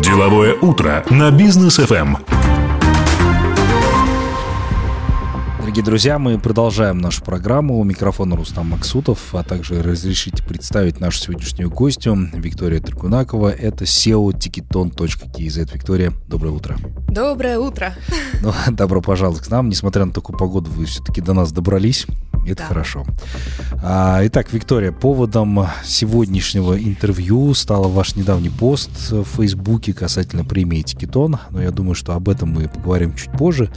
Деловое утро на Бизнес FM. Дорогие друзья, мы продолжаем нашу программу. У микрофона Рустам Максутов, а также разрешите представить нашу сегодняшнюю гостью Виктория Трикунакова. Это CEO Ticketon.kz. Виктория, доброе утро. Доброе утро. Ну, добро пожаловать к нам. Несмотря на такую погоду, вы все-таки до нас добрались. Это Да. хорошо. А, итак, Виктория, поводом сегодняшнего интервью стал ваш недавний пост в Фейсбуке касательно премии Ticketon. Но я думаю, что об этом мы поговорим чуть позже.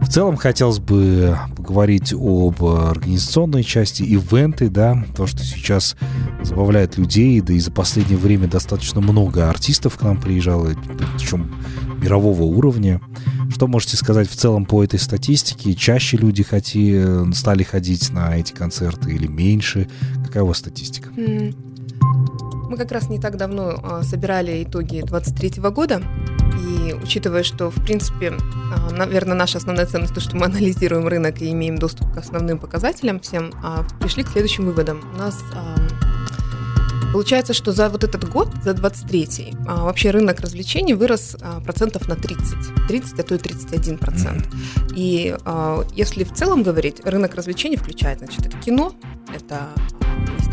В целом хотелось бы поговорить об организационной части, ивенты, да, то, что сейчас забавляет людей, да и за последнее время достаточно много артистов к нам приезжало, причем мирового уровня. Что можете сказать в целом по этой статистике? Чаще люди хоти, стали ходить на эти концерты или меньше? Какая у вас статистика? Мы как раз не так давно а, собирали итоги 23 года, и учитывая, что, в принципе, наверное, наша основная ценность, то, что мы анализируем рынок и имеем доступ к основным показателям всем, а, пришли к следующим выводам. У нас а, Получается, что за вот этот год, за 23-й, а, вообще рынок развлечений вырос а, процентов на 30. 30, а то и 31 процент. И а, если в целом говорить, рынок развлечений включает, значит, это кино, это,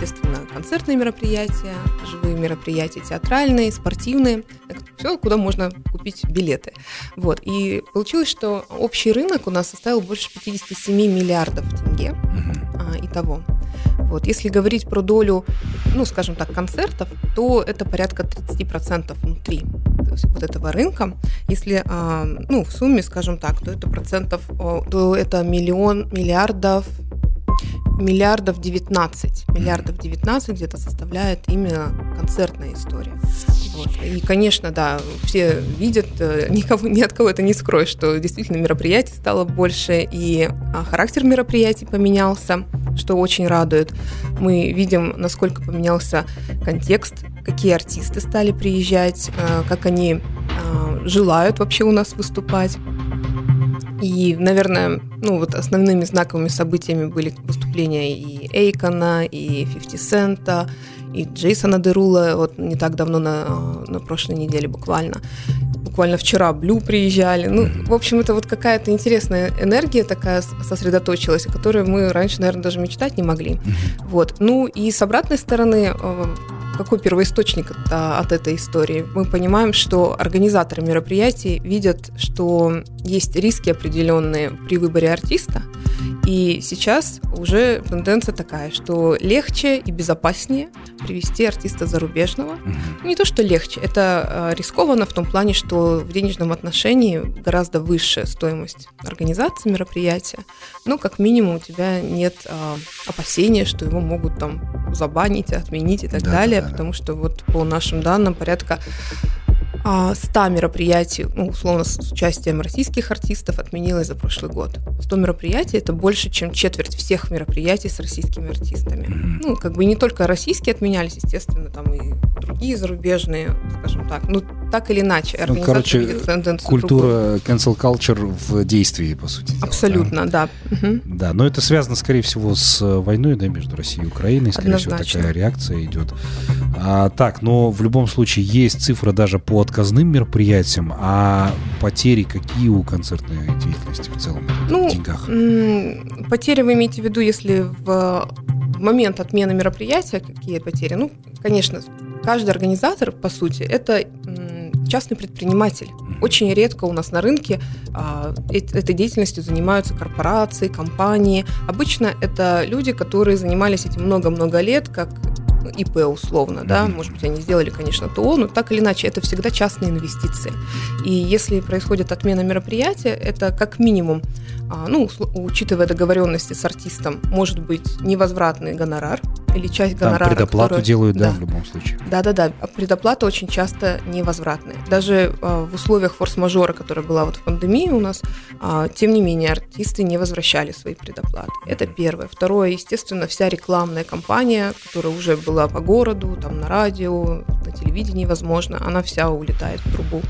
естественно, концертные мероприятия, живые мероприятия, театральные, спортивные, все, куда можно купить билеты. Вот. И получилось, что общий рынок у нас составил больше 57 миллиардов тенге а, итого. Вот. Если говорить про долю, ну, скажем так, концертов, то это порядка 30% внутри вот этого рынка. Если, а, ну, в сумме, скажем так, то это процентов, то это миллион, миллиардов, миллиардов 19, миллиардов 19 где-то составляет именно концертная история. Вот. И, конечно, да, все видят, э, никого, ни от кого это не скроешь, что действительно мероприятий стало больше, и а, характер мероприятий поменялся, что очень радует. Мы видим, насколько поменялся контекст, какие артисты стали приезжать, э, как они э, желают вообще у нас выступать. И, наверное, ну вот основными знаковыми событиями были выступления и Эйкона, и 50 Цента, и Джейсона Дерула, вот не так давно, на, на прошлой неделе буквально. Буквально вчера Блю приезжали. Ну, в общем, это вот какая-то интересная энергия такая сосредоточилась, о которой мы раньше, наверное, даже мечтать не могли. Вот. Ну и с обратной стороны, э, какой первоисточник от, от этой истории? Мы понимаем, что организаторы мероприятий видят, что есть риски определенные при выборе артиста, и сейчас уже тенденция такая, что легче и безопаснее привести артиста зарубежного. Не то, что легче, это рискованно в том плане, что в денежном отношении гораздо выше стоимость организации мероприятия. Но как минимум у тебя нет а, опасения, что его могут там забанить, отменить и так Да, далее, да, да. потому что вот по нашим данным порядка а, 100 мероприятий, ну, условно, с участием российских артистов отменилось за прошлый год. 100 мероприятий – это больше, чем четверть всех мероприятий с российскими артистами. Ну, как бы не только российские отменялись, естественно, там и другие зарубежные, скажем так. Ну, так или иначе, Ну, короче, тенденцию другую. культура cancel culture в действии, по сути. дела, да? Абсолютно, да. Мгм. Да, но это связано, скорее всего, с войной да, между Россией и Украиной. Скорее Однозначно. всего, такая реакция идет. А, так, но в любом случае есть цифры даже по отказным мероприятиям, а потери какие у концертной деятельности в целом Ну, в деньгах? Потери вы имеете в виду, если в, в момент отмены мероприятия какие потери? Ну, конечно, каждый организатор, по сути, это частный предприниматель. Очень редко у нас на рынке а, эт- этой деятельностью занимаются корпорации, компании. Обычно это люди, которые занимались этим много-много лет, как ИП условно, да, может быть, они сделали, конечно, ТО, но так или иначе, это всегда частные инвестиции. И если происходит отмена мероприятия, это как минимум, а, ну, учитывая договоренности с артистом, может быть невозвратный гонорар или часть Там гонорара, предоплату которая- делают, да, да. в любом случае. Да-да-да, предоплата очень часто невозвратная. Даже а, в условиях форс-мажора, которая была вот в пандемии у нас, а, тем не менее артисты не возвращали свои предоплаты. Это первое. Второе, естественно, вся рекламная кампания, которая уже была по городу, там на радио, на телевидении, возможно, она вся улетает в трубу.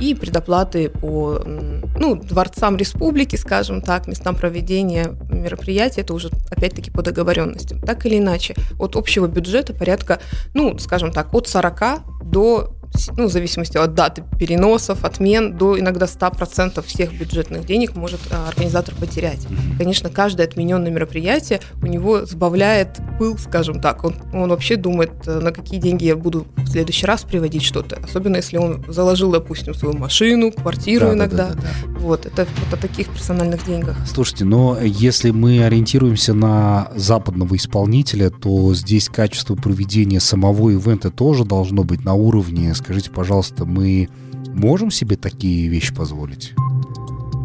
И предоплаты по ну, дворцам республики, скажем так, местам проведения мероприятий, это уже опять-таки по договоренностям. Так или иначе, от общего бюджета порядка, ну, скажем так, от 40 до ну, в зависимости от даты переносов, отмен, до иногда 100% всех бюджетных денег может а, организатор потерять. Конечно, каждое отмененное мероприятие у него сбавляет пыл, скажем так. Он, он вообще думает, э, на какие деньги я буду в следующий раз приводить что-то. Особенно если он заложил, допустим, свою машину, квартиру да, иногда. Да, да, да, да. Вот, это вот о таких персональных деньгах. Слушайте, но если мы ориентируемся на западного исполнителя, то здесь качество проведения самого ивента тоже должно быть на уровне, скажите, пожалуйста, мы можем себе такие вещи позволить?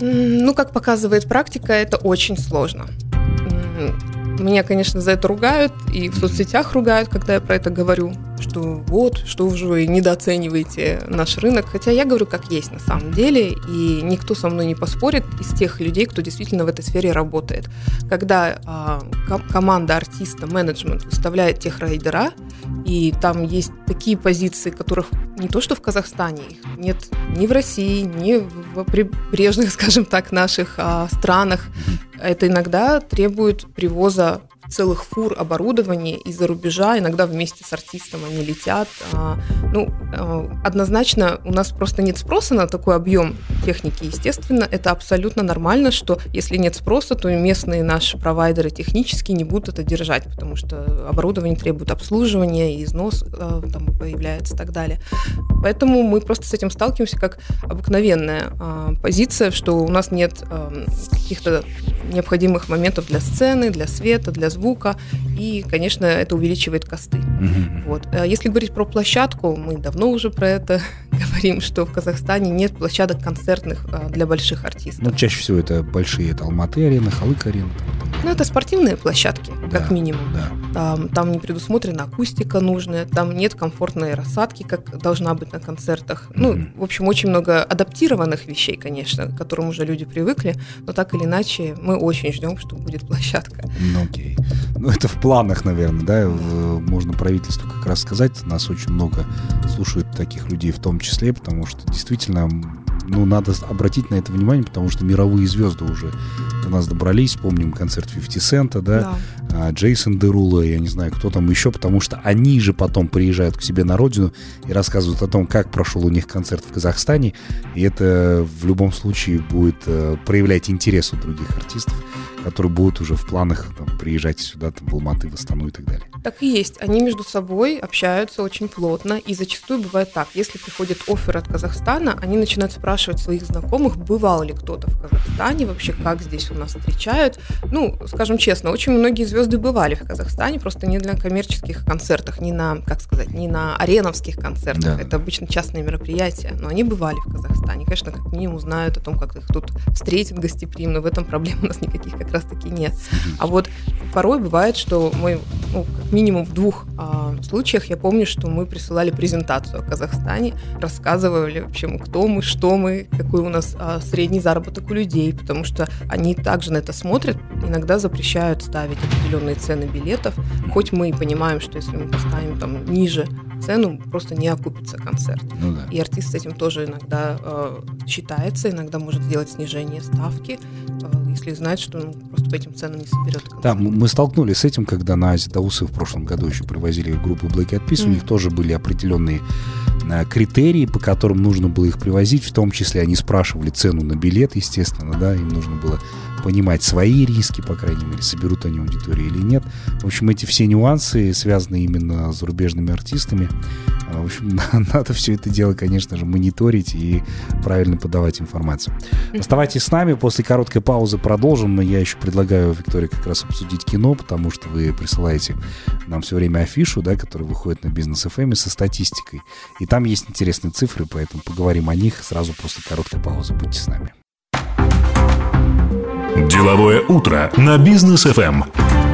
Ну, как показывает практика, это очень сложно. Меня, конечно, за это ругают, и в соцсетях ругают, когда я про это говорю что вот, что вы недооцениваете наш рынок. Хотя я говорю, как есть на самом деле, и никто со мной не поспорит из тех людей, кто действительно в этой сфере работает. Когда а, ком- команда артиста, менеджмент выставляет тех райдера, и там есть такие позиции, которых не то что в Казахстане, их нет ни в России, ни в прибрежных, скажем так, наших а, странах. Это иногда требует привоза целых фур оборудования из-за рубежа, иногда вместе с артистом они летят. А, ну, а, однозначно у нас просто нет спроса на такой объем техники. Естественно, это абсолютно нормально, что если нет спроса, то местные наши провайдеры технически не будут это держать, потому что оборудование требует обслуживания, износ а, там появляется и так далее. Поэтому мы просто с этим сталкиваемся как обыкновенная позиция, что у нас нет каких-то необходимых моментов для сцены, для света, для звука, и, конечно, это увеличивает косты. Mm-hmm. Вот. А если говорить про площадку, мы давно уже про это говорим, что в Казахстане нет площадок концертных а, для больших артистов. Ну, чаще всего это большие, это Алматы-арена, Халык-арена. Ну, это спортивные площадки, да, как минимум. Да. Там, там не предусмотрена акустика нужная, там нет комфортной рассадки, как должна быть на концертах. Mm-hmm. Ну, в общем, очень много адаптированных вещей, конечно, к которым уже люди привыкли, но так или иначе мы очень ждем, что будет площадка. Ну, окей. Ну, это в планах, наверное, да? Можно правительству как раз сказать. Нас очень много слушают таких людей в том числе, потому что действительно ну, надо обратить на это внимание, потому что мировые звезды уже до нас добрались. Помним концерт 50 Цента, да, да. А, Джейсон Дерула, я не знаю, кто там еще, потому что они же потом приезжают к себе на родину и рассказывают о том, как прошел у них концерт в Казахстане. И это в любом случае будет э, проявлять интерес у других артистов которые будут уже в планах там, приезжать сюда, там, в Алматы, в Астану и так далее. Так и есть. Они между собой общаются очень плотно, и зачастую бывает так. Если приходит офер от Казахстана, они начинают спрашивать своих знакомых, бывал ли кто-то в Казахстане, вообще как здесь у нас встречают. Ну, скажем честно, очень многие звезды бывали в Казахстане, просто не для коммерческих концертов, не на, как сказать, не на ареновских концертах. Да. Это обычно частные мероприятия, но они бывали в Казахстане. Конечно, как минимум знают о том, как их тут встретят гостеприимно. В этом проблем у нас никаких как раз таки нет. А вот порой бывает, что мы, ну, как минимум в двух а, случаях я помню, что мы присылали презентацию о Казахстане, рассказывали вообще, кто мы, что мы, какой у нас а, средний заработок у людей, потому что они также на это смотрят, иногда запрещают ставить определенные цены билетов, хоть мы и понимаем, что если мы поставим там ниже цену, просто не окупится концерт. Ну, да. И артист с этим тоже иногда э, считается, иногда может сделать снижение ставки, э, если знает, что ну, просто по этим ценам не соберет. Концерт. Да, мы столкнулись с этим, когда на Азидаусы в прошлом году еще привозили группу Black Eyed Peas, mm. у них тоже были определенные критерии, по которым нужно было их привозить, в том числе они спрашивали цену на билет, естественно, да, им нужно было понимать свои риски, по крайней мере, соберут они аудиторию или нет. В общем, эти все нюансы связаны именно с зарубежными артистами. А, в общем, надо все это дело, конечно же, мониторить и правильно подавать информацию. Оставайтесь с нами, после короткой паузы продолжим. Я еще предлагаю, Виктории, как раз обсудить кино, потому что вы присылаете нам все время афишу, да, которая выходит на бизнес FM со статистикой. И там есть интересные цифры, поэтому поговорим о них сразу после короткой паузы. Будьте с нами. Деловое утро на бизнес FM.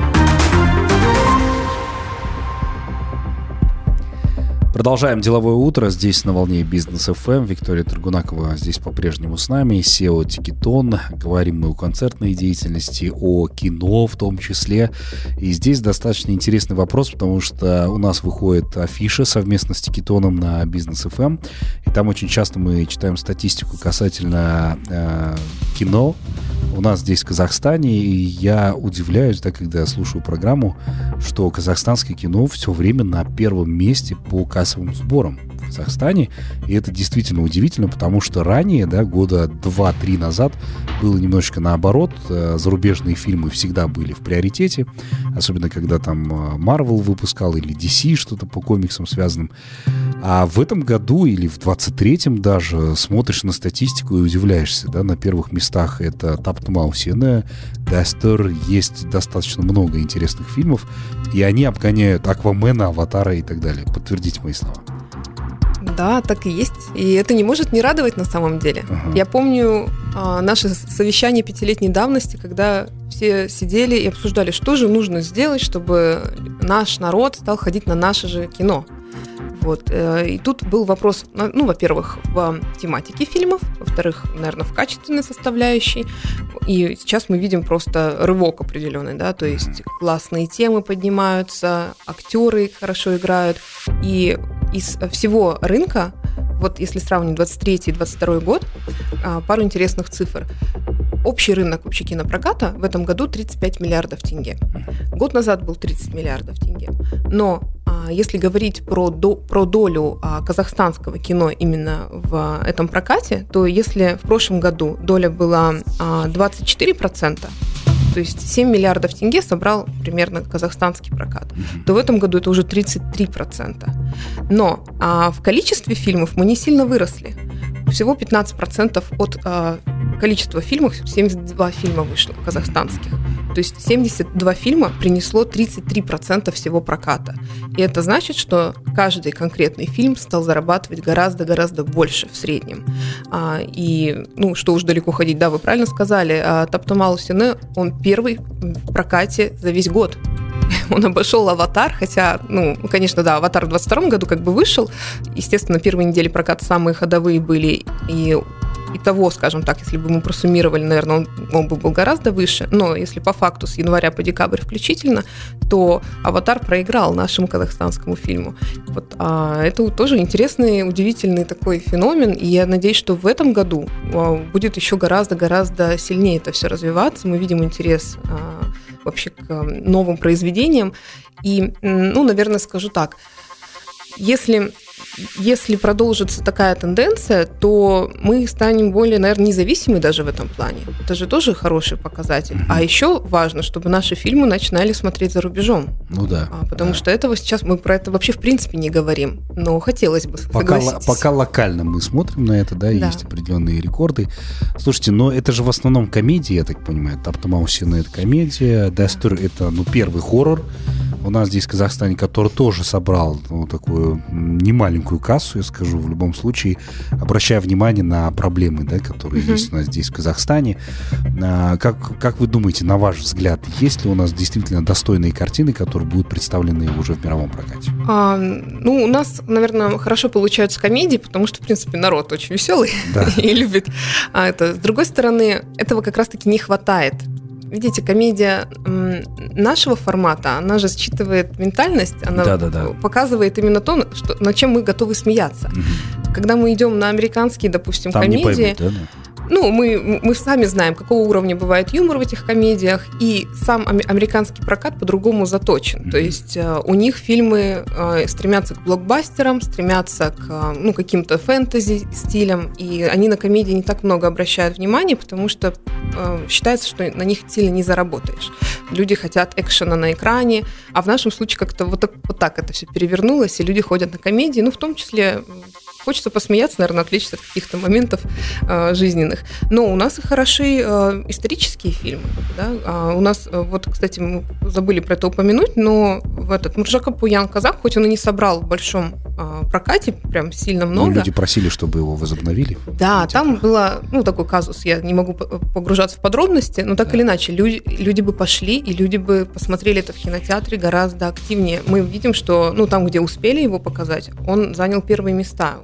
Продолжаем деловое утро здесь на волне Бизнес FM. Виктория Тургунакова здесь по-прежнему с нами. SEO Тикетон. Говорим мы о концертной деятельности, о кино в том числе. И здесь достаточно интересный вопрос, потому что у нас выходит афиша совместно с Тикетоном на Бизнес FM. И там очень часто мы читаем статистику касательно э, кино, у нас здесь в Казахстане, и я удивляюсь, да, когда слушаю программу, что казахстанское кино все время на первом месте по кассовым сборам в Казахстане. И это действительно удивительно, потому что ранее, да, года 2-3 назад было немножечко наоборот. Э, зарубежные фильмы всегда были в приоритете, особенно когда там э, Marvel выпускал или DC что-то по комиксам связанным. А в этом году или в 23-м даже смотришь на статистику и удивляешься, да, на первых местах это Таптмаусена, Дастер, есть достаточно много интересных фильмов, и они обгоняют Аквамена, Аватара и так далее. Подтвердите мои слова. Да, так и есть. И это не может не радовать на самом деле. Ага. Я помню а, наше совещание пятилетней давности, когда все сидели и обсуждали, что же нужно сделать, чтобы наш народ стал ходить на наше же кино. Вот. Э, и тут был вопрос, ну, во-первых, в тематике фильмов, во-вторых, наверное, в качественной составляющей. И сейчас мы видим просто рывок определенный, да, то есть классные темы поднимаются, актеры хорошо играют. И из всего рынка, вот если сравнить 23 и 22 год, а, пару интересных цифр. Общий рынок вообще кинопроката в этом году 35 миллиардов тенге. Год назад был 30 миллиардов тенге. Но а, если говорить про, до, про долю а, казахстанского кино именно в этом прокате, то если в прошлом году доля была 24%, то есть 7 миллиардов тенге собрал примерно казахстанский прокат, то в этом году это уже 33%. Но а, в количестве фильмов мы не сильно выросли. Всего 15% от количества фильмов, 72 фильма вышло казахстанских. То есть 72 фильма принесло 33% всего проката. И это значит, что каждый конкретный фильм стал зарабатывать гораздо-гораздо больше в среднем. А, и, ну, что уж далеко ходить, да, вы правильно сказали, а, Таптамал Сине, он первый в прокате за весь год он обошел «Аватар», хотя, ну, конечно, да, «Аватар» в 22 году как бы вышел. Естественно, первые недели проката самые ходовые были, и и того, скажем так, если бы мы просуммировали, наверное, он, он бы был гораздо выше. Но если по факту с января по декабрь включительно, то «Аватар» проиграл нашему казахстанскому фильму. Вот, а это тоже интересный, удивительный такой феномен. И я надеюсь, что в этом году а, будет еще гораздо-гораздо сильнее это все развиваться. Мы видим интерес а, вообще к новым произведениям. И, ну, наверное, скажу так, если если продолжится такая тенденция, то мы станем более, наверное, независимы даже в этом плане. Это же тоже хороший показатель. Mm-hmm. А еще важно, чтобы наши фильмы начинали смотреть за рубежом. Ну да. А, потому да. что этого сейчас мы про это вообще в принципе не говорим. Но хотелось бы. Пока, пока локально мы смотрим на это, да, да, есть определенные рекорды. Слушайте, но это же в основном комедии, я так понимаю. Таптамаусина это комедия, Дастер это ну первый хоррор у нас здесь в Казахстане, который тоже собрал ну, такую немаленькую кассу, я скажу, в любом случае, обращая внимание на проблемы, да, которые mm-hmm. есть у нас здесь в Казахстане. А, как, как вы думаете, на ваш взгляд, есть ли у нас действительно достойные картины, которые будут представлены уже в мировом прокате? А, ну, у нас, наверное, хорошо получаются комедии, потому что, в принципе, народ очень веселый да. и любит а это. С другой стороны, этого как раз-таки не хватает видите, комедия нашего формата, она же считывает ментальность, она да, да, да. показывает именно то, что, над чем мы готовы смеяться. Угу. Когда мы идем на американские, допустим, Там комедии, поймут, да? Ну, мы, мы сами знаем, какого уровня бывает юмор в этих комедиях, и сам американский прокат по-другому заточен. Mm-hmm. То есть э, у них фильмы э, стремятся к блокбастерам, стремятся к э, ну, каким-то фэнтези стилям, и они на комедии не так много обращают внимания, потому что считается, что на них сильно не заработаешь. Люди хотят экшена на экране, а в нашем случае как-то вот так, вот так это все перевернулось, и люди ходят на комедии, ну, в том числе Хочется посмеяться, наверное, отвлечься от каких-то моментов э, жизненных. Но у нас и хороши э, исторические фильмы. Да? А у нас, э, вот, кстати, мы забыли про это упомянуть, но в этот Муржака Пуян Казах, хоть он и не собрал в большом э, прокате, прям сильно много. Но люди просили, чтобы его возобновили. Да, там было, ну, такой казус, я не могу погружаться в подробности, но так да. или иначе, люди, люди бы пошли, и люди бы посмотрели это в кинотеатре гораздо активнее. Мы видим, что, ну, там, где успели его показать, он занял первые места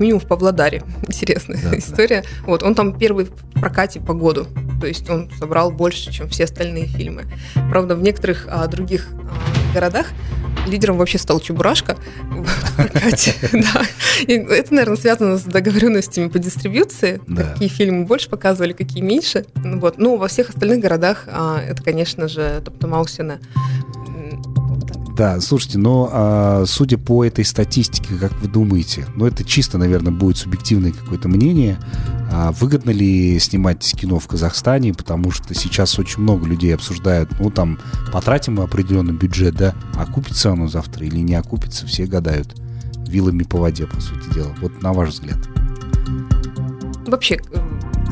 минимум в Павлодаре. Интересная да, история. Да. Вот, он там первый в прокате по году. То есть он собрал больше, чем все остальные фильмы. Правда, в некоторых а, других а, городах лидером вообще стал Чебурашка в прокате. Да. И это, наверное, связано с договоренностями по дистрибьюции. Да. Какие фильмы больше показывали, какие меньше. Вот. Ну, во всех остальных городах а, это, конечно же, Топтамаусина Да, слушайте, но а, судя по этой статистике, как вы думаете, ну это чисто, наверное, будет субъективное какое-то мнение, а выгодно ли снимать кино в Казахстане, потому что сейчас очень много людей обсуждают, ну там потратим мы определенный бюджет, да, окупится оно завтра или не окупится, все гадают вилами по воде, по сути дела. Вот на ваш взгляд. Вообще,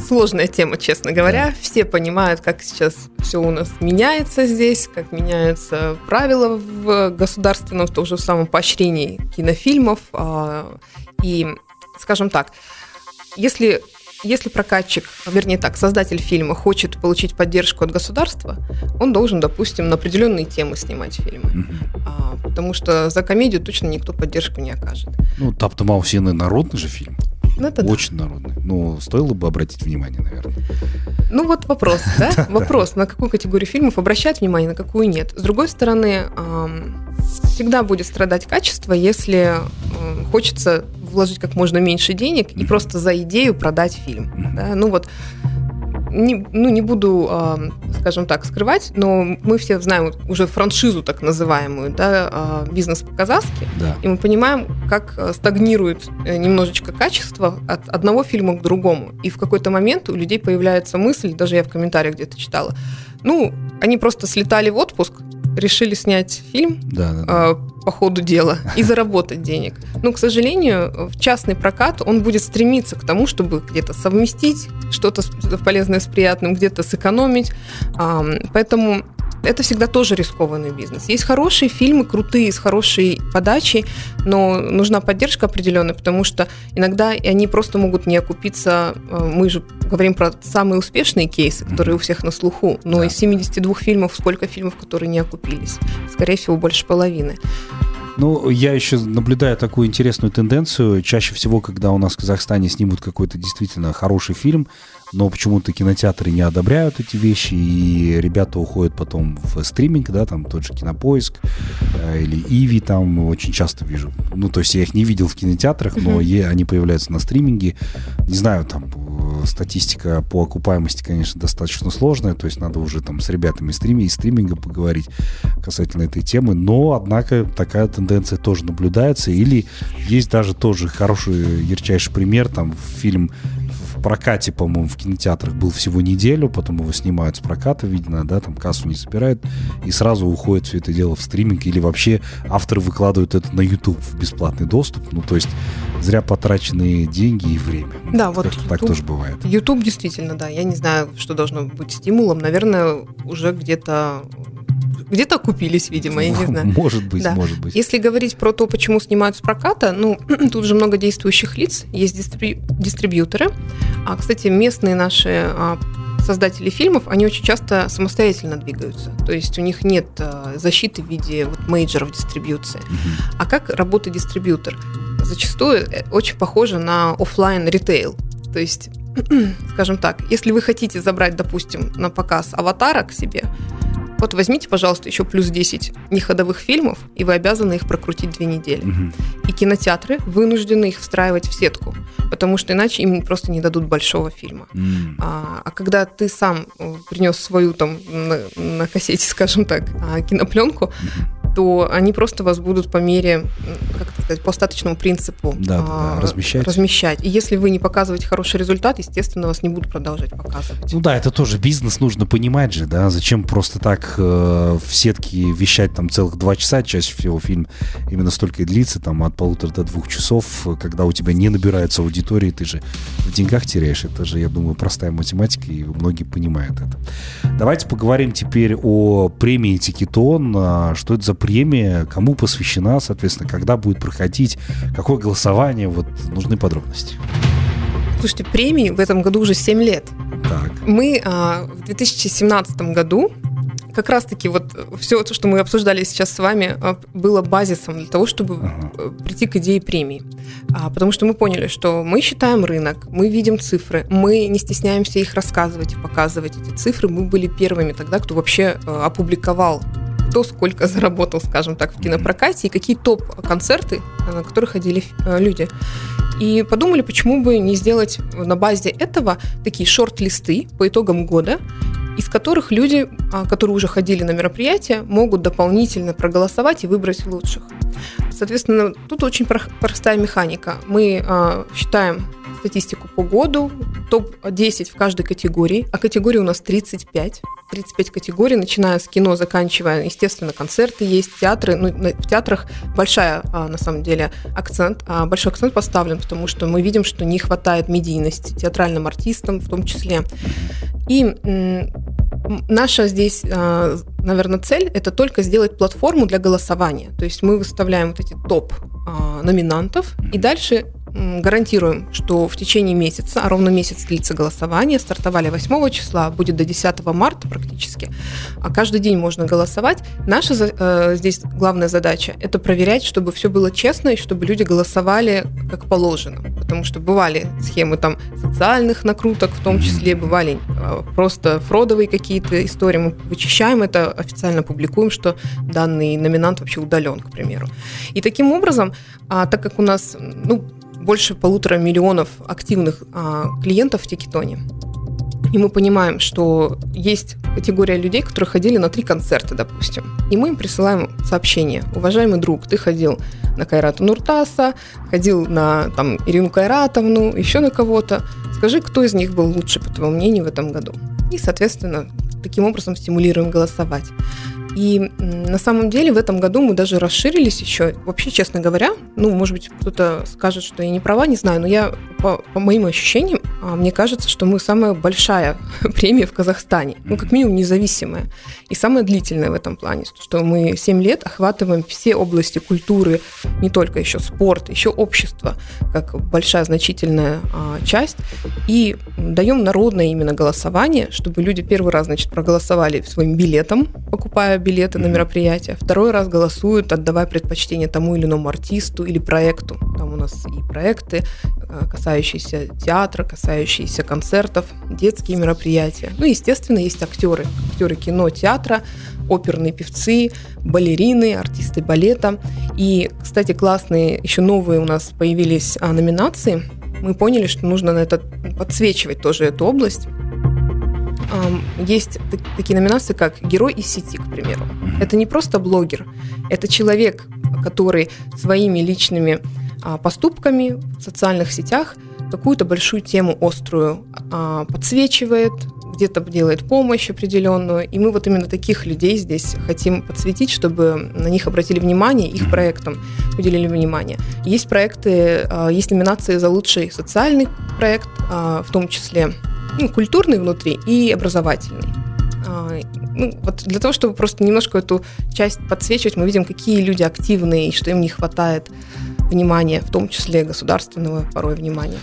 сложная тема, честно говоря. Да. Все понимают, как сейчас все у нас меняется здесь, как меняются правила в государственном, в том же самом поощрении кинофильмов. А, и, скажем так, если если прокатчик, вернее так, создатель фильма хочет получить поддержку от государства, он должен, допустим, на определенные темы снимать фильмы. А, потому что за комедию точно никто поддержку не окажет. Ну, Тап-то Маусины народный же фильм. Ну, это Очень да. народный. Ну, стоило бы обратить внимание, наверное. Ну, вот вопрос, да? Вопрос, на какую категорию фильмов обращать внимание, на какую нет. С другой стороны, всегда будет страдать качество, если хочется вложить как можно меньше денег и просто за идею продать фильм. Ну, вот не, ну, не буду, э, скажем так, скрывать, но мы все знаем уже франшизу так называемую, да, э, бизнес по-казахски, да. и мы понимаем, как э, стагнирует э, немножечко качество от одного фильма к другому. И в какой-то момент у людей появляется мысль, даже я в комментариях где-то читала, ну, они просто слетали в отпуск, решили снять фильм да, да, да. Э, по ходу дела и заработать денег. Но, к сожалению, в частный прокат он будет стремиться к тому, чтобы где-то совместить что-то полезное с приятным, где-то сэкономить. Поэтому это всегда тоже рискованный бизнес. Есть хорошие фильмы, крутые, с хорошей подачей, но нужна поддержка определенная, потому что иногда они просто могут не окупиться. Э, мы же говорим про самые успешные кейсы, которые у всех на слуху, но да. из 72 фильмов сколько фильмов, которые не окупились? Скорее всего, больше половины. Ну, я еще наблюдаю такую интересную тенденцию. Чаще всего, когда у нас в Казахстане снимут какой-то действительно хороший фильм, но почему-то кинотеатры не одобряют эти вещи, и ребята уходят потом в стриминг, да, там тот же Кинопоиск э, или Иви там очень часто вижу. Ну, то есть я их не видел в кинотеатрах, но mm-hmm. они появляются на стриминге. Не знаю, там э, статистика по окупаемости, конечно, достаточно сложная, то есть надо уже там с ребятами стриме и стриминга поговорить касательно этой темы, но, однако, такая тенденция тоже наблюдается, или есть даже тоже хороший, ярчайший пример, там фильм прокате, по-моему, в кинотеатрах был всего неделю, потом его снимают с проката, видно, да, там кассу не собирают, и сразу уходит все это дело в стриминг, или вообще авторы выкладывают это на YouTube в бесплатный доступ, ну, то есть зря потраченные деньги и время. Да, вот YouTube, так тоже бывает. YouTube действительно, да, я не знаю, что должно быть стимулом, наверное, уже где-то где-то купились, видимо, я не знаю. Может быть, да. может быть. Если говорить про то, почему снимают с проката, ну, тут же много действующих лиц, есть дистриби- дистрибьюторы. А, кстати, местные наши а, создатели фильмов, они очень часто самостоятельно двигаются. То есть у них нет а, защиты в виде вот, мейджеров дистрибьюции. Mm-hmm. А как работает дистрибьютор? Зачастую э, очень похоже на офлайн ритейл. То есть, скажем так, если вы хотите забрать, допустим, на показ аватара к себе, вот возьмите, пожалуйста, еще плюс 10 неходовых фильмов, и вы обязаны их прокрутить две недели. Угу. И кинотеатры вынуждены их встраивать в сетку, потому что иначе им просто не дадут большого фильма. Mm. А, а когда ты сам э, принес свою там на, на кассете, скажем так, а, кинопленку, то они просто вас будут по мере, как сказать, по остаточному принципу да, а, да, размещать. размещать. И если вы не показываете хороший результат, естественно, вас не будут продолжать показывать. Ну да, это тоже бизнес, нужно понимать же, да, зачем просто так э, в сетке вещать там целых два часа, чаще всего фильм именно столько и длится, там от полутора до двух часов, когда у тебя не набирается аудитории, ты же в деньгах теряешь. Это же, я думаю, простая математика, и многие понимают это. Давайте поговорим теперь о премии Тикетон. А, что это за премия, кому посвящена, соответственно, когда будет проходить, какое голосование, вот нужны подробности. Слушайте, премии в этом году уже 7 лет. Так. Мы а, в 2017 году как раз-таки вот все то, что мы обсуждали сейчас с вами, а, было базисом для того, чтобы ага. Э, прийти к идее премии. А, потому что мы поняли, что мы считаем рынок, мы видим цифры, мы не стесняемся их рассказывать и показывать эти цифры. Мы были первыми тогда, кто вообще э, опубликовал кто сколько заработал, скажем так, в кинопрокате и какие топ-концерты, на которые ходили э, люди. И подумали, почему бы не сделать на базе этого такие шорт-листы по итогам года из которых люди, а, которые уже ходили на мероприятие, могут дополнительно проголосовать и выбрать лучших. Соответственно, тут очень простая механика. Мы а, считаем статистику по году, топ-10 в каждой категории, а категорий у нас 35. 35 категорий, начиная с кино, заканчивая, естественно, концерты есть, театры. Ну, в театрах большая, а, на самом деле, акцент, а, большой акцент поставлен, потому что мы видим, что не хватает медийности театральным артистам в том числе. И наша здесь, наверное, цель – это только сделать платформу для голосования. То есть мы выставляем вот эти топ номинантов, и дальше гарантируем, что в течение месяца, а ровно месяц длится голосование, стартовали 8 числа, будет до 10 марта практически, а каждый день можно голосовать. Наша э, здесь главная задача – это проверять, чтобы все было честно и чтобы люди голосовали как положено, потому что бывали схемы там социальных накруток, в том числе бывали э, просто фродовые какие-то истории, мы вычищаем это, официально публикуем, что данный номинант вообще удален, к примеру. И таким образом, а, так как у нас, ну, больше полутора миллионов активных а, клиентов в Тикетоне. И мы понимаем, что есть категория людей, которые ходили на три концерта, допустим. И мы им присылаем сообщение. Уважаемый друг, ты ходил на Кайрата Нуртаса, ходил на там, Ирину Кайратовну, еще на кого-то. Скажи, кто из них был лучше, по твоему мнению, в этом году? И, соответственно, таким образом стимулируем голосовать. И на самом деле в этом году мы даже расширились еще. Вообще, честно говоря, ну, может быть, кто-то скажет, что я не права, не знаю, но я, по, по моим ощущениям, а, мне кажется, что мы самая большая премия в Казахстане. Ну, как минимум, независимая. И самая длительная в этом плане, что мы 7 лет охватываем все области культуры, не только еще спорт, еще общество, как большая значительная а, часть. И даем народное именно голосование, чтобы люди первый раз, значит, проголосовали своим билетом, покупая билеты на мероприятие, второй раз голосуют, отдавая предпочтение тому или иному артисту или проекту. Там у нас и проекты, э, касающиеся театра, касающиеся концертов, детские мероприятия. Ну, естественно, есть актеры. Актеры кино, театра, оперные певцы, балерины, артисты балета. И, кстати, классные еще новые у нас появились а, номинации. Мы поняли, что нужно на это подсвечивать тоже эту область есть такие номинации, как «Герой из сети», к примеру. Это не просто блогер, это человек, который своими личными а, поступками в социальных сетях какую-то большую тему острую а, подсвечивает, где-то делает помощь определенную, и мы вот именно таких людей здесь хотим подсветить, чтобы на них обратили внимание, их проектам уделили внимание. Есть проекты, а, есть номинации за лучший социальный проект, в том числе ну, культурный внутри и образовательный. А, ну, вот для того, чтобы просто немножко эту часть подсвечивать, мы видим, какие люди активные и что им не хватает внимания, в том числе государственного порой внимания.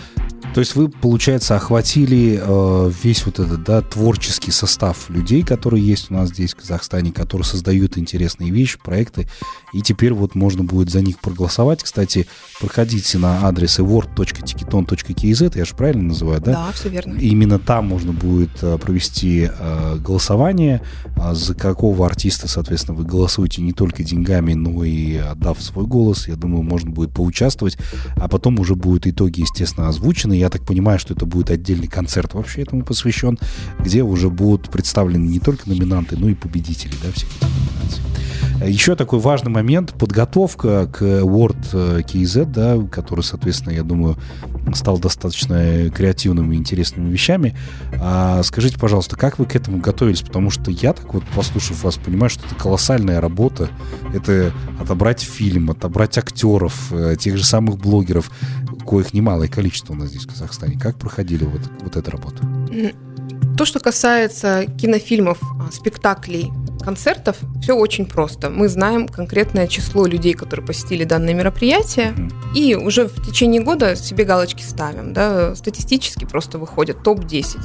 То есть вы, получается, охватили э, весь вот этот да, творческий состав людей, которые есть у нас здесь, в Казахстане, которые создают интересные вещи, проекты, и теперь вот можно будет за них проголосовать. Кстати, проходите на адрес award.tikiton.kz, я же правильно называю, да? Да, все верно. Именно там можно будет э, провести э, голосование, э, за какого артиста, соответственно, вы голосуете не только деньгами, но и отдав свой голос. Я думаю, можно будет поучаствовать, а потом уже будут итоги, естественно, озвучены я так понимаю, что это будет отдельный концерт вообще этому посвящен, где уже будут представлены не только номинанты, но и победители да, всех этих номинаций. Еще такой важный момент – подготовка к Word KZ, да, который, соответственно, я думаю, стал достаточно креативными и интересными вещами. А скажите, пожалуйста, как вы к этому готовились? Потому что я так вот, послушав вас, понимаю, что это колоссальная работа. Это отобрать фильм, отобрать актеров, э, тех же самых блогеров, коих немалое количество у нас здесь в Казахстане. Как проходили вот, вот эту работу? То, что касается кинофильмов, а, спектаклей, концертов, все очень просто. Мы знаем конкретное число людей, которые посетили данное мероприятие, mm-hmm. и уже в течение года себе галочки ставим. Да? Статистически просто выходит топ-10,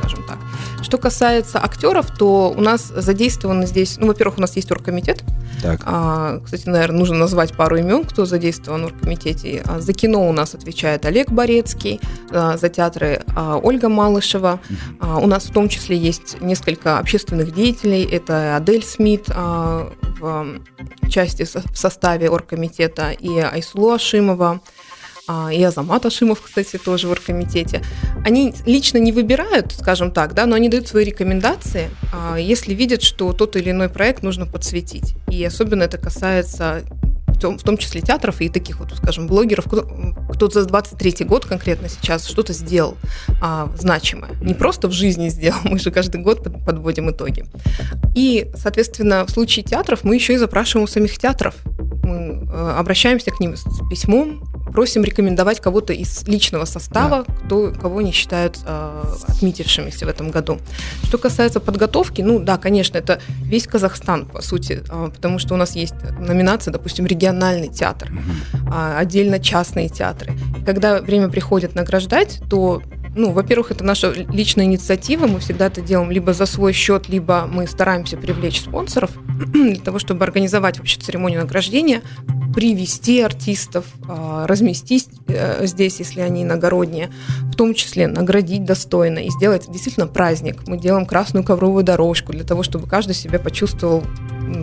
скажем так. Что касается актеров, то у нас задействованы здесь, ну, во-первых, у нас есть оргкомитет, так. А, кстати, наверное, нужно назвать пару имен, кто задействован в оргкомитете. А, за кино у нас отвечает Олег Борецкий, а, за театры а, Ольга Малышева. А, у нас в том числе есть несколько общественных деятелей. Это Адель Смит а, в части в составе оргкомитета и Айсулу Ашимова. А, и Азамат Ашимов, кстати, тоже в оргкомитете, они лично не выбирают, скажем так, да, но они дают свои рекомендации, а, если видят, что тот или иной проект нужно подсветить. И особенно это касается в том, числе театров и таких вот, скажем, блогеров, кто, кто за 23 год конкретно сейчас что-то сделал а, значимое. Не просто в жизни сделал, мы же каждый год подводим итоги. И, соответственно, в случае театров мы еще и запрашиваем у самих театров. Мы э, обращаемся к ним с письмом, просим рекомендовать кого-то из личного состава, да. кто, кого не считают э, отметившимися в этом году. Что касается подготовки, ну да, конечно, это весь Казахстан, по сути, э, потому что у нас есть номинация, допустим, региональный театр, э, отдельно частные театры. И когда время приходит награждать, то ну, во-первых, это наша личная инициатива, мы всегда это делаем либо за свой счет, либо мы стараемся привлечь спонсоров для того, чтобы организовать вообще церемонию награждения, привести артистов, а, разместить э, здесь, если они иногородние, в том числе наградить достойно и сделать действительно праздник. Мы делаем красную ковровую дорожку для того, чтобы каждый себя почувствовал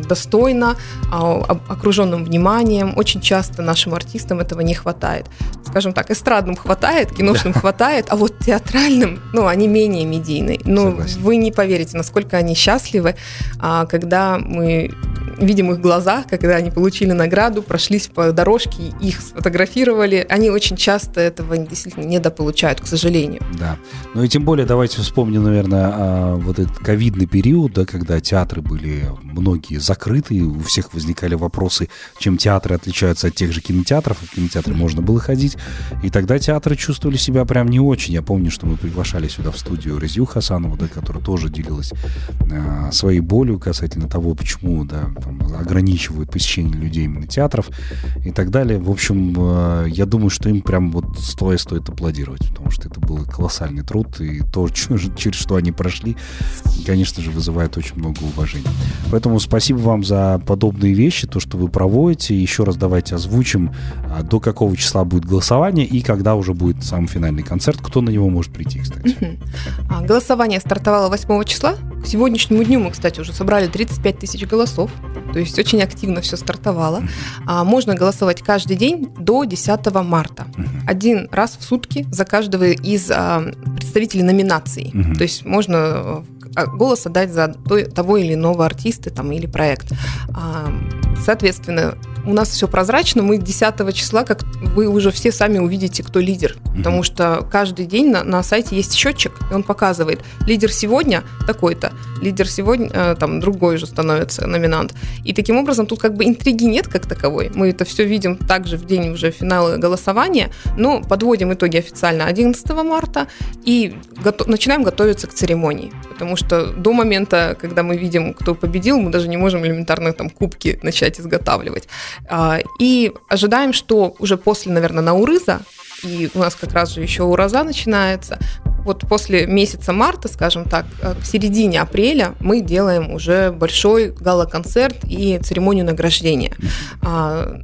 достойно, а, окруженным вниманием. Очень часто нашим артистам этого не хватает. Скажем так, эстрадным хватает, киношным хватает, а вот театральным, ну, они менее медийные. Но ну, вы не поверите, насколько они счастливы, а, когда мы видим их глаза, когда они получили награду, прошлись по дорожке, их сфотографировали. Они очень часто этого действительно недополучают, к сожалению. Да. Ну и тем более давайте вспомним, наверное, а, вот этот ковидный период, да, когда театры были многие закрыты, у всех возникали вопросы, чем театры отличаются от тех же кинотеатров. В кинотеатры можно было ходить. И тогда театры чувствовали себя прям не очень. Я помню, что мы приглашали сюда в студию Резью Хасанову, да, которая тоже делилась э, своей болью касательно того, почему да, там, ограничивают посещение людей именно театров и так далее. В общем, э, я думаю, что им прям вот стоя стоит аплодировать, потому что это был колоссальный труд, и то, через что они прошли, конечно же, вызывает очень много уважения. Поэтому спасибо вам за подобные вещи, то, что вы проводите. Еще раз давайте озвучим, а, до какого числа будет голосование и когда уже будет сам финальный концерт, кто на него может прийти, кстати. А, голосование стартовало 8 числа. К сегодняшнему дню мы, кстати, уже собрали 35 тысяч голосов то есть очень активно все стартовало. А, можно голосовать каждый день до 10 марта. Один раз в сутки за каждого из а, представителей номинаций. То есть можно а, голос отдать за того или иного артиста там, или проект. Соответственно, у нас все прозрачно, мы 10 числа, как вы уже все сами увидите, кто лидер. Mm-hmm. Потому что каждый день на, на сайте есть счетчик, и он показывает, лидер сегодня такой-то, лидер сегодня э, там другой же становится номинант. И таким образом тут как бы интриги нет как таковой. Мы это все видим также в день уже финала голосования, но подводим итоги официально 11 марта и гото- начинаем готовиться к церемонии. Потому что до момента, когда мы видим, кто победил, мы даже не можем элементарно там кубки начать изготавливать. А, и ожидаем, что уже после, наверное, Наурыза, и у нас как раз же еще Ураза начинается, вот после месяца марта, скажем так, э, к середине апреля мы делаем уже большой гала-концерт и церемонию награждения. А,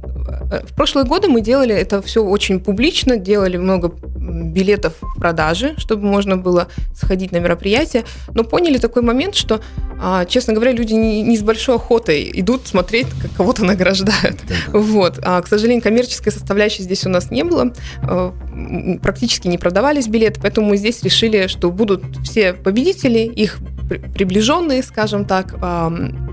э, в прошлые годы мы делали это все очень публично, делали много билетов в продаже, чтобы можно было сходить на мероприятие, но поняли такой момент, что, а, честно говоря, люди не, не с большой охотой идут смотреть, как кого-то награждают. Вот. А, к сожалению, коммерческой составляющей здесь у нас не было, а, практически не продавались билеты, поэтому мы здесь решили, что будут все победители, их приближенные, скажем так,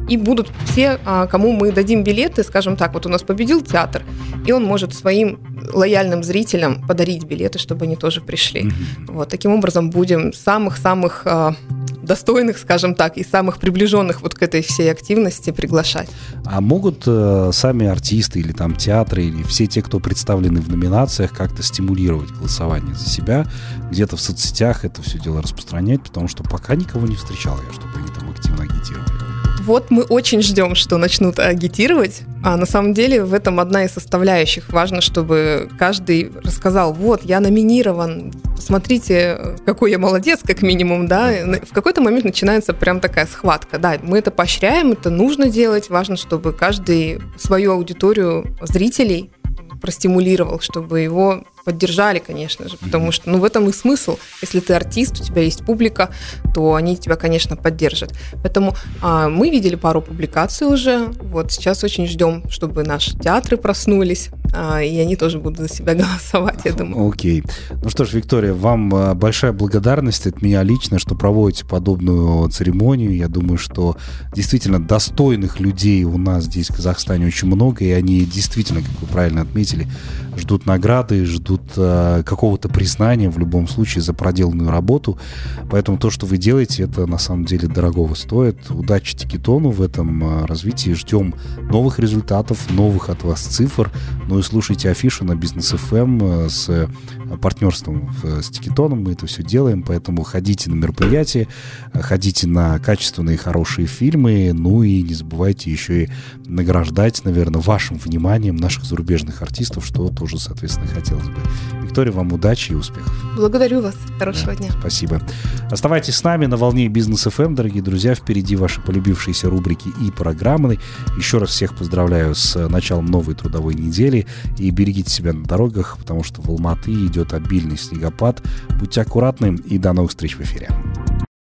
и будут все, а, кому мы дадим билеты, скажем так, вот у нас победил театр, и он может своим лояльным зрителям подарить билеты, чтобы они тоже пришли. Mm-hmm. Вот таким образом будем самых-самых а, достойных, скажем так, и самых приближенных вот к этой всей активности приглашать. А могут э, сами артисты или там театры, или все те, кто представлены в номинациях, как-то стимулировать голосование за себя, где-то в соцсетях это все дело распространять, потому что пока никого не встречал я, чтобы они там активно агитировали. Вот мы очень ждем, что начнут агитировать. А на самом деле в этом одна из составляющих. Важно, чтобы каждый рассказал, вот, я номинирован, смотрите, какой я молодец, как минимум, да. В какой-то момент начинается прям такая схватка. Да, мы это поощряем, это нужно делать. Важно, чтобы каждый свою аудиторию зрителей простимулировал, чтобы его поддержали, конечно же, потому что, ну, в этом и смысл. Если ты артист, у тебя есть публика, то они тебя, конечно, поддержат. Поэтому а, мы видели пару публикаций уже. Вот сейчас очень ждем, чтобы наши театры проснулись, а, и они тоже будут за себя голосовать, я думаю. Окей. Ну что ж, Виктория, вам а, большая благодарность от меня лично, что проводите подобную церемонию. Я думаю, что действительно достойных людей у нас здесь в Казахстане очень много, и они действительно, как вы правильно отметили, ждут награды, ждут э, какого-то признания в любом случае за проделанную работу. Поэтому то, что вы делаете, это на самом деле дорогого стоит. Удачи Тикетону в этом э, развитии. Ждем новых результатов, новых от вас цифр. Ну и слушайте афишу на Бизнес FM э, с партнерством с Тикетоном. Мы это все делаем, поэтому ходите на мероприятия, ходите на качественные хорошие фильмы, ну и не забывайте еще и награждать, наверное, вашим вниманием наших зарубежных артистов, что тоже, соответственно, хотелось бы. Виктория, вам удачи и успехов. Благодарю вас. Хорошего да, дня. Спасибо. Оставайтесь с нами на волне Бизнес FM, эм, дорогие друзья. Впереди ваши полюбившиеся рубрики и программы. Еще раз всех поздравляю с началом новой трудовой недели. И берегите себя на дорогах, потому что в Алматы идет обильный снегопад. Будьте аккуратны и до новых встреч в эфире.